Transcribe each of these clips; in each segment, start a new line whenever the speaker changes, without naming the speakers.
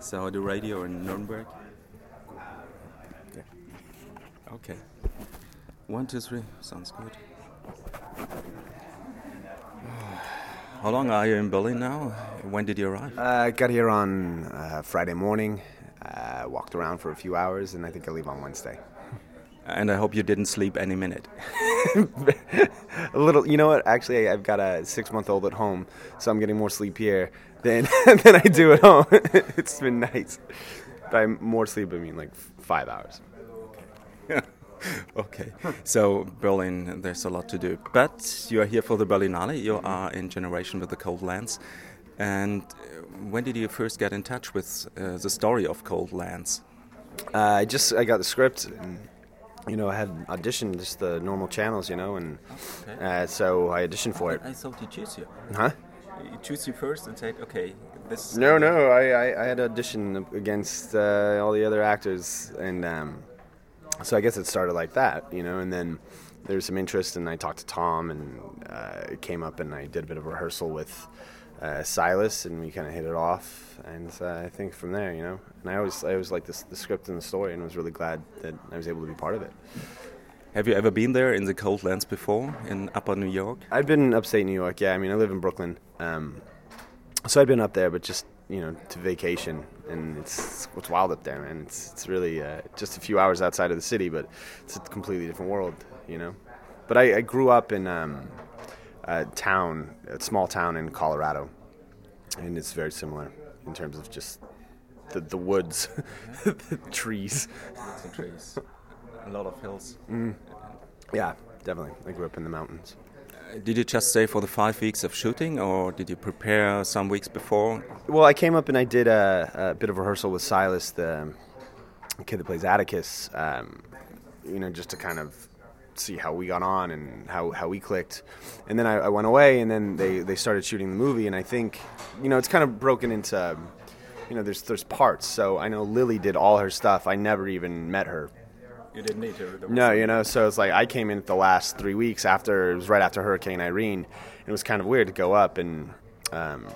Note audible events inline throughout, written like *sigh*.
So the radio in Nuremberg. Okay. One, two, three. Sounds good. *sighs* How long are you in Berlin now? When did you arrive?
I uh, got here on uh, Friday morning. Uh, walked around for a few hours, and I think I leave on Wednesday.
And I hope you didn't sleep any minute. *laughs*
a little, you know what? Actually, I've got a six-month-old at home, so I'm getting more sleep here than *laughs* than I do at home. *laughs* it's been nice. By more sleep, I mean like five hours.
okay, so Berlin, there's a lot to do. But you are here for the Berlinale. You are in Generation with the Cold Lands. And uh, when did you first get in touch with uh, the story of Cold Lands?
Uh, I just I got the script and you know I had auditioned just the normal channels, you know, and okay. uh, so I auditioned for it.
I thought he chose you.
Huh?
You choose you first and said, okay, this.
No, no, I I, I had auditioned against uh, all the other actors and. Um, so I guess it started like that, you know, and then there was some interest, and I talked to Tom, and uh, it came up, and I did a bit of rehearsal with uh, Silas, and we kind of hit it off, and uh, I think from there, you know, and I always I always liked this, the script and the story, and was really glad that I was able to be part of it.
Have you ever been there in the cold lands before in Upper New York?
I've been upstate New York. Yeah, I mean I live in Brooklyn, um, so I've been up there, but just you know to vacation, and it's it's wild up there, man. It's it's really uh, just a few hours outside of the city, but it's a completely different world, you know. But I, I grew up in um, a town, a small town in Colorado, and it's very similar in terms of just the the woods, the *laughs* trees,
Some trees, a lot of hills.
Mm. Yeah, definitely. I grew up in the mountains
did you just stay for the five weeks of shooting, or did you prepare some weeks before?
Well, I came up and I did a, a bit of rehearsal with Silas, the kid that plays Atticus. Um, you know, just to kind of see how we got on and how, how we clicked. And then I, I, went away, and then they, they started shooting the movie. And I think, you know, it's kind of broken into, you know, there's there's parts. So I know Lili did all her stuff. I never even met her
you didn't need to.
No, you know, so it's like I came in the last three weeks after it was right after Hurricane Irene. And it was kind of weird to go up and, um,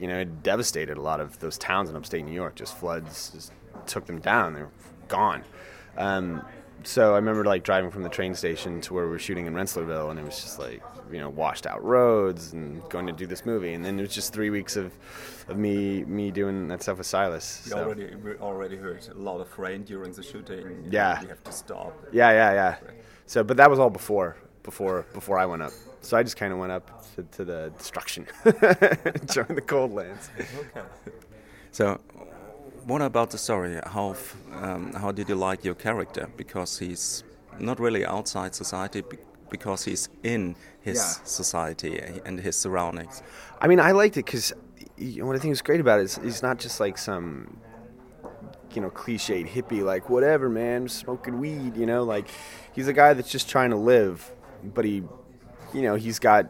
you know, it devastated a lot of those towns in upstate New York. Just floods just took them down. They were gone. Um, so I remember like driving from the train station to where we were shooting in Rensselaerville, and it was just like you know washed out roads and going to do this movie, and then it was just three weeks of of me me doing that stuff with Silas.
You so. already we already heard a lot of rain during the shooting.
Yeah,
you have to stop.
Yeah, yeah, yeah. So, but that was all before before before I went up. So I just kind of went up to, to the destruction, *laughs* joined the cold lands.
Okay. So what about the story? How um, how did you like your character? Because he's not really outside society, because he's in his yeah. society and his surroundings.
I mean, I liked it because you know, what I think is great about it is he's not just like some you know cliched hippie like whatever man smoking weed you know like he's a guy that's just trying to live but he you know he's got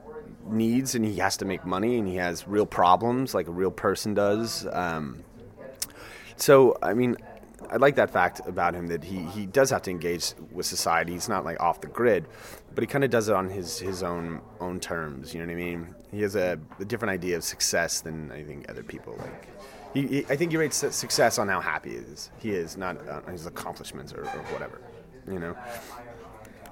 needs and he has to make money and he has real problems like a real person does um, so, I mean, I like that fact about him that he, he does have to engage with society. He's not like off the grid, but he kind of does it on his, his own own terms. You know what I mean? He has a, a different idea of success than I think other people like. He, he, I think he rates success on how happy he is. He is not on his accomplishments or, or whatever. You know.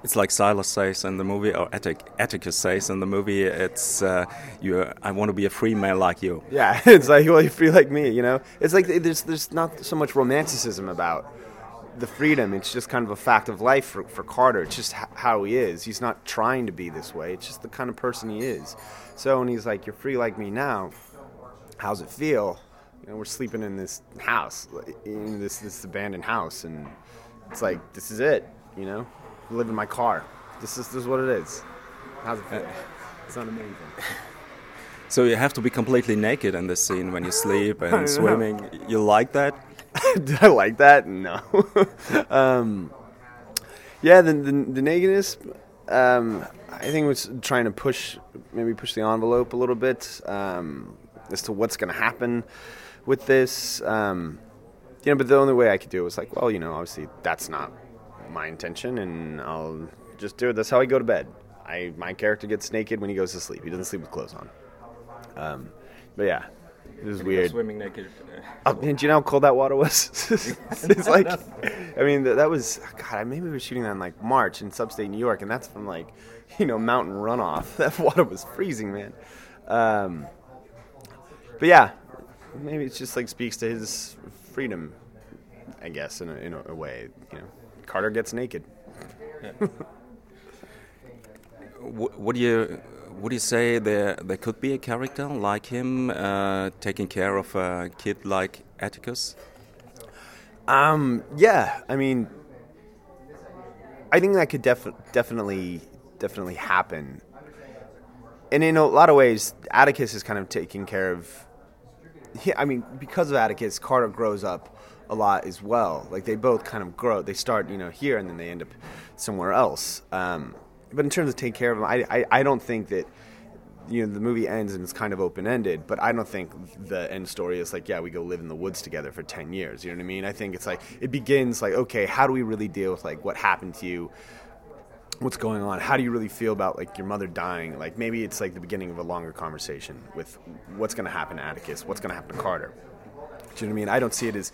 It's like Silas says in the movie, or Attic, Atticus says in the movie. It's uh, you. I want to be a free man like you. *laughs*
Yeah, *laughs* it's like well, you're free like me. You know, it's like there's there's not so much romanticism about the freedom. It's just kind of a fact of life for, for Carter. It's just how he is. He's not trying to be this way. It's just the kind of person he is. So when he's like, "You're free like me now," how's it feel? You know, we're sleeping in this house, in this this abandoned house, and it's like this is it. You know live in my car. This is this is what it is. How's it feel? Uh, it's not amazing. *laughs*
So you have to be completely naked in this scene when you sleep *laughs* and swimming. Know. You like that? *laughs*
Do I like that? No. um, yeah, the, the, the nakedness. Um, I think was trying to push, maybe push the envelope a little bit um, as to what's going to happen with this. Um, you know, but the only way I could do it was like, well, you know, obviously that's not my intention, and I'll just do it. That's how I go to bed. I my character gets naked when he goes to sleep. He doesn't sleep with clothes on. Um, but yeah, It was weird.
Swimming naked.
Oh, and do you know how cold that water was? *laughs* it's like, I mean, that, that was God. I maybe we were shooting that in like March in upstate New York, and that's from like, *laughs* you know, mountain runoff. *laughs* That water was freezing, man. Um, but yeah, maybe it's just like speaks to his freedom, I guess, in a, in a way. You know, Carter gets naked. *laughs*
Would you would you say there there could be a character like him uh, taking care of a kid like Atticus?
Um, yeah, I mean, I think that could def- definitely definitely happen. And in a lot of ways, Atticus is kind of taking care of. He, I mean, because of Atticus, Carter grows up a lot as well. Like they both kind of grow. They start, you know, here and then they end up somewhere else. Um, but in terms of taking care of them, I, I, I don't think that you know the movie ends and it's kind of open ended. But I don't think the end story is like, yeah, we go live in the woods together for ten years. You know what I mean? I think it's like it begins like, okay, how do we really deal with like what happened to you? what's going on how do you really feel about like your mother dying like maybe it's like the beginning of a longer conversation with what's going to happen to atticus what's going to happen to carter do you know what i mean i don't see it as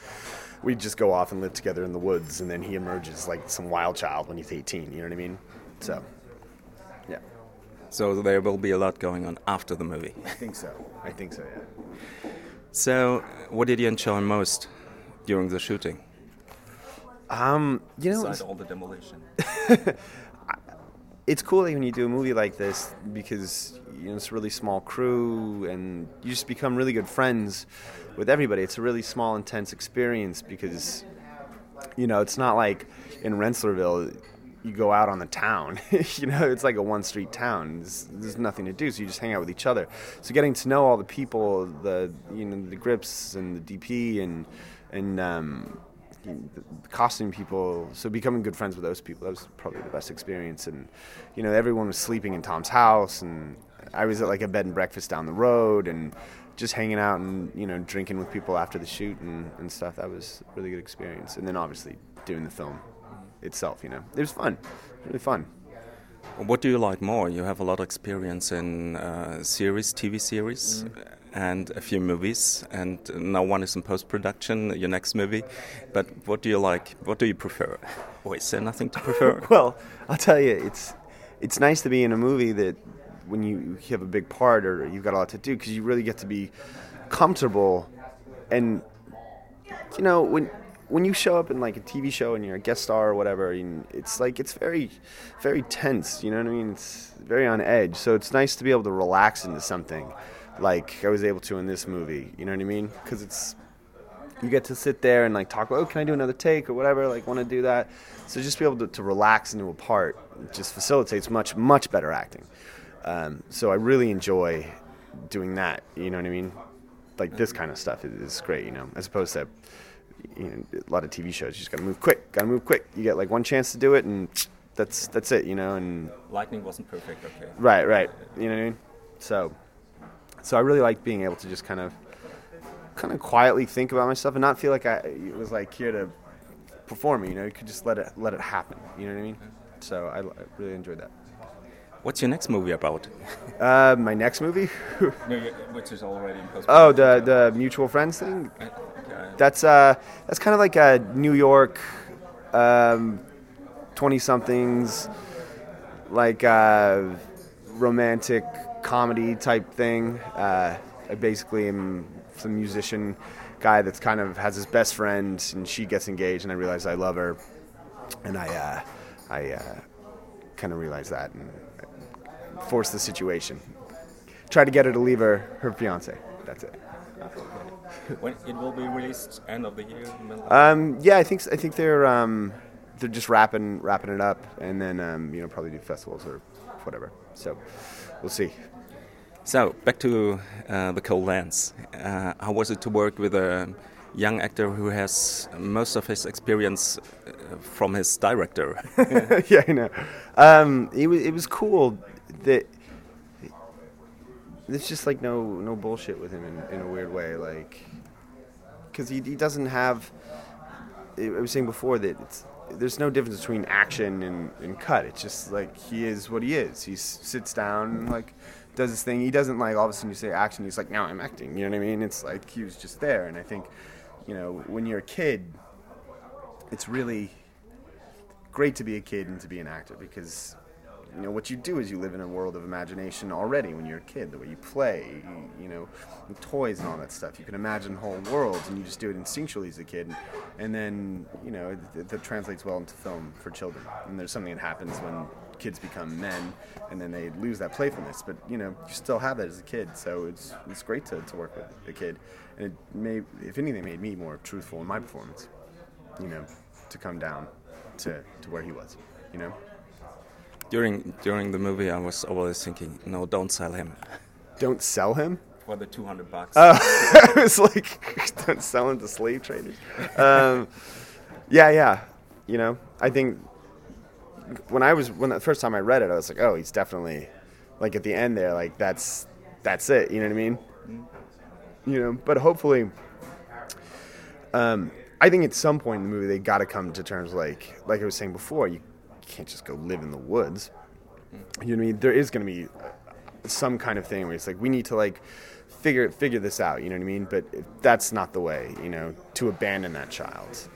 we just go off and live together in the woods and then he emerges like some wild child when he's 18 you know what i mean so yeah
So there will be a lot going on after the movie.
i think so i think so yeah
So, what did you enjoy most during the shooting?
um you know
Besides all the demolition. *laughs*
it's cool when you do a movie like this because you know it's a really small crew and you just become really good friends with everybody. It's a really small, intense experience because you know it's not like in Rensselaerville you go out on the town. *laughs* you know, it's like a one street town. There's, there's nothing to do, so you just hang out with each other. So getting to know all the people, the you know the grips and the DP and and um, the costume people. So becoming good friends with those people that was probably the best experience. And you know, everyone was sleeping in Tom's house, and I was at like a bed and breakfast down the road, and just hanging out and you know drinking with people after the shoot and, and stuff. That was a really good experience. And then obviously doing the film itself. You know, it was fun, really fun.
What do you like more? You have a lot of experience in uh, series, TV series, and a few movies, and now one is in post production, your next movie. But what do you like? What do you prefer? Or is there nothing to prefer? *laughs*
well, I'll tell you, it's it's nice to be in a movie that when you have a big part or you've got a lot to do because you really get to be comfortable and you know when when you show up in like a TV show and you're a guest star or whatever, it's like it's very, very tense. You know what I mean? It's very on edge. So it's nice to be able to relax into something, like I was able to in this movie. You know what I mean? Because it's you get to sit there and like talk about, oh, can I do another take or whatever? Like, want to do that? So just be able to, to relax into a part just facilitates much, much better acting. Um, so I really enjoy doing that. You know what I mean? Like this kind of stuff is, is great. You know, as opposed to you know, a lot of TV shows. You just got to move quick. Got to move quick. You get like one chance to do it, and that's that's it. You know, and
Lightning wasn't perfect, okay.
right, right. You know what I mean? So, so I really like being able to just kind of, kind of quietly think about myself and not feel like I it was like here to perform. You know, you could just let it let it happen. You know what I mean? So I, I really enjoyed that.
What's your next movie about? *laughs*
Uh, my next movie? *laughs*
No, which is already in post
oh, the the mutual friends thing. That's uh, that's kind of like a New York, twenty somethings, like uh, romantic comedy type thing. Uh, I basically am some musician guy that's kind of has his best friend, and she gets engaged, and I realize I love her, and I uh, I uh, kind of realize that and force the situation. Try to get her to leave her her fiance. That's it.
When it will be released end of the year?
Um, yeah, I think I think they're um, they're just wrapping wrapping it up, and then um, you know probably do festivals or whatever. So we'll see.
So back to uh, the Cold Lands. Uh, how was it to work with a young actor who has most of his experience uh, from his director? *laughs*
yeah, I know. Um, it was it was cool that there's just like no no bullshit with him in, in a weird way, like because he he doesn't have. I was saying before that there's no difference between action and, and cut. It's just like he is what he is. He sits down and like does his thing. He doesn't like all of a sudden you say action. He's like, now I'm acting. You know what I mean? It's like he was just there. And I think, you know, when you're a kid, it's really great to be a kid and to be an actor because you know what you do is you live in a world of imagination already when you're a kid the way you play you, you know toys and all that stuff. You can imagine whole worlds and you just do it instinctually as a kid. And then you know that, that translates well into film for children. And there's something that happens when kids become men and then they lose that playfulness. But you know you still have that as a kid. So it's it's great to, to work with a kid. And it may if anything made me more truthful in my performance you know to come down to, to where he was you know
during during the movie, I was always thinking, no, don't sell him.
Don't sell him
for the two hundred bucks.
Uh, *laughs* I was like, *laughs* don't sell him to slave traders. Um, yeah, yeah. You know, I think when I was when the first time I read it, I was like, oh, he's definitely like at the end there, like that's that's it. You know what I mean? Mm-hmm. You know, but hopefully, um, I think at some point in the movie they got to come to terms like like I was saying before, you can't just go live in the woods. You know what I mean? There is going to be some kind of thing where it's like we need to like figure figure this out. You know what I mean? But that's not the way. You know, to abandon that child.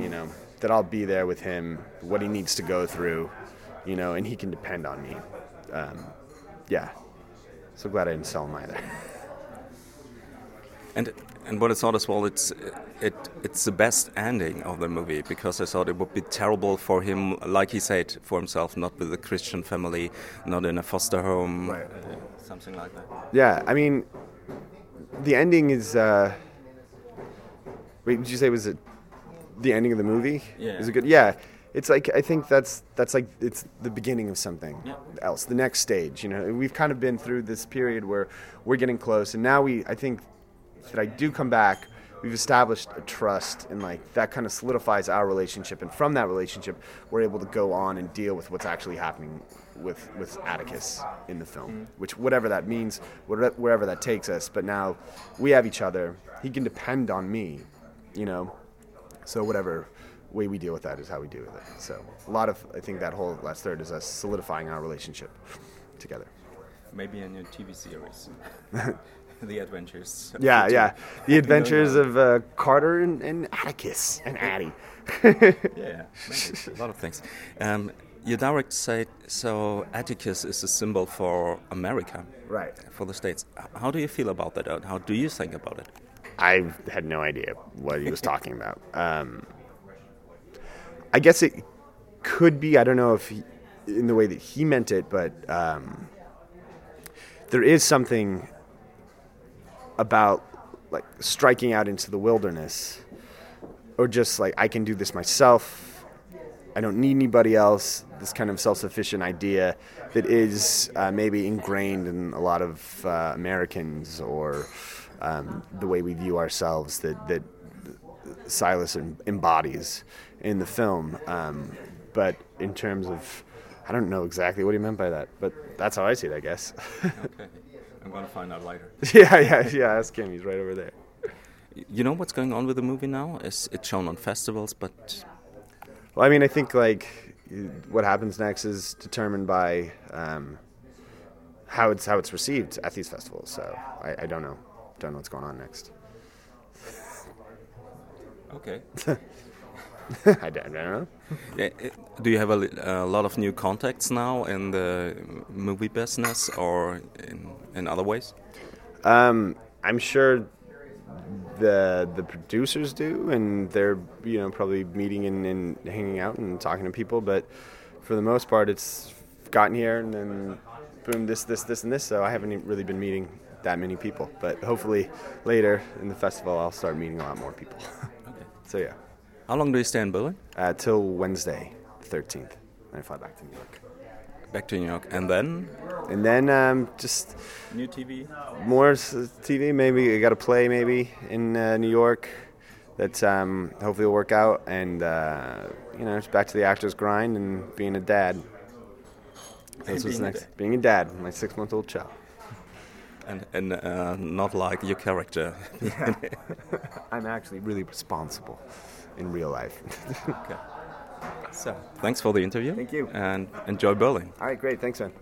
You know that I'll be there with him, what he needs to go through. You know, and he can depend on me. Um, yeah. So glad I didn't sell him either.
And and what I thought as well, it's it it's the best ending of the movie because I thought it would be terrible for him, like he said for himself, not with a Christian family, not in a foster home, right. something like that.
Yeah, I mean, the ending is. Uh, wait, did you say was it the ending of the movie?
Yeah.
Is it good? Yeah. It's like I think that's that's like it's the beginning of something
yeah.
else, the next stage. You know, we've kind of been through this period where we're getting close, and now we I think that I do come back, we've established a trust and like that kind of solidifies our relationship. And from that relationship we're able to go on and deal with what's actually happening with with Atticus in the film mm. which whatever that means wherever that takes us. But now we have each other. He can depend on me you know? So whatever way we deal with that is how we deal with it. So a lot of I think that whole last third is us solidifying our relationship together.
Maybe in your TV series *laughs* the adventures.
Yeah, yeah, the adventures of uh, Carter and, and, Atticus and Addie. *laughs*
yeah, *laughs* a lot of things. Um, your direct said so. Atticus is a symbol for America,
right?
For the states. How do you feel about that? How do you think about it?
I had no idea what he was talking about. *laughs* Um, I guess it could be. I don't know if he, in the way that he meant it, but um, there is something about like striking out into the wilderness or just like I can do this myself. I don't need anybody else. This kind of self-sufficient idea that is uh, maybe ingrained in a lot of uh, Americans or um, the way we view ourselves that that Silas embodies in the film. Um, but in terms of, I don't know exactly what he meant by that, but that's how I see it, I guess. *laughs*
okay. I'm going to find out later. *laughs*
yeah, yeah, yeah. Ask him. He's right over there.
You know what's going on with the movie now? Is it shown on festivals? But
well, I mean, I think like what happens next is determined by um, how it's how it's received at these festivals. So I, I don't know, don't know what's going on next.
Okay. *laughs*
I don't know.
Do you have a, a, lot of new contacts now in the movie business or in, in other ways?
Um, I'm sure the the producers do, and they're you know probably meeting and, and hanging out and talking to people. But for the most part, it's gotten here and then boom, this, this, this, and this. So I haven't really been meeting that many people. But hopefully later in the festival, I'll start meeting a lot more people. *laughs*
okay.
So yeah.
How long do you stay in Berlin?
Uh, till Wednesday, 13th. Then I fly back to New York.
Back to New York, and then?
And then um, just
new TV.
More TV. Maybe I got to play maybe in uh, New York. That um, hopefully will work out, and uh, you know, it's back to the actor's grind and being a dad. That's what's next. A being a dad, my six-month-old child.
And, and uh, not like your character. *laughs*
I'm actually really responsible in real life. *laughs*
okay. So, thanks for the interview.
Thank you.
And enjoy Berlin.
All right, great. Thanks, man.